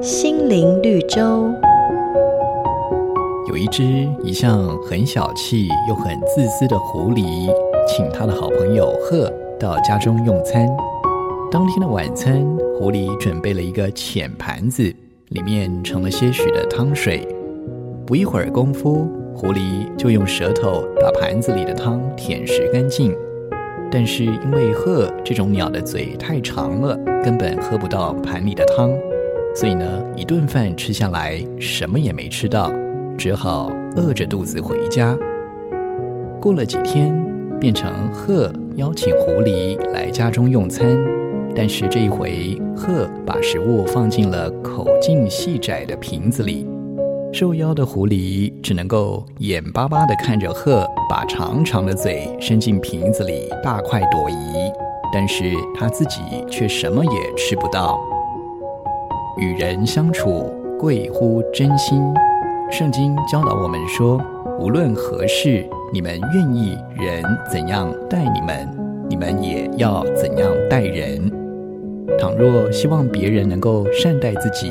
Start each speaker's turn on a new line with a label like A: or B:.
A: 心灵绿洲。
B: 有一只一向很小气又很自私的狐狸，请他的好朋友鹤到家中用餐。当天的晚餐，狐狸准备了一个浅盘子，里面盛了些许的汤水。不一会儿功夫，狐狸就用舌头把盘子里的汤舔食干净。但是因为鹤这种鸟的嘴太长了，根本喝不到盘里的汤，所以呢，一顿饭吃下来什么也没吃到，只好饿着肚子回家。过了几天，变成鹤邀请狐狸来家中用餐，但是这一回，鹤把食物放进了口径细窄的瓶子里。受邀的狐狸只能够眼巴巴地看着鹤把长长的嘴伸进瓶子里大快朵颐，但是他自己却什么也吃不到。与人相处贵乎真心，圣经教导我们说，无论何事，你们愿意人怎样待你们，你们也要怎样待人。倘若希望别人能够善待自己，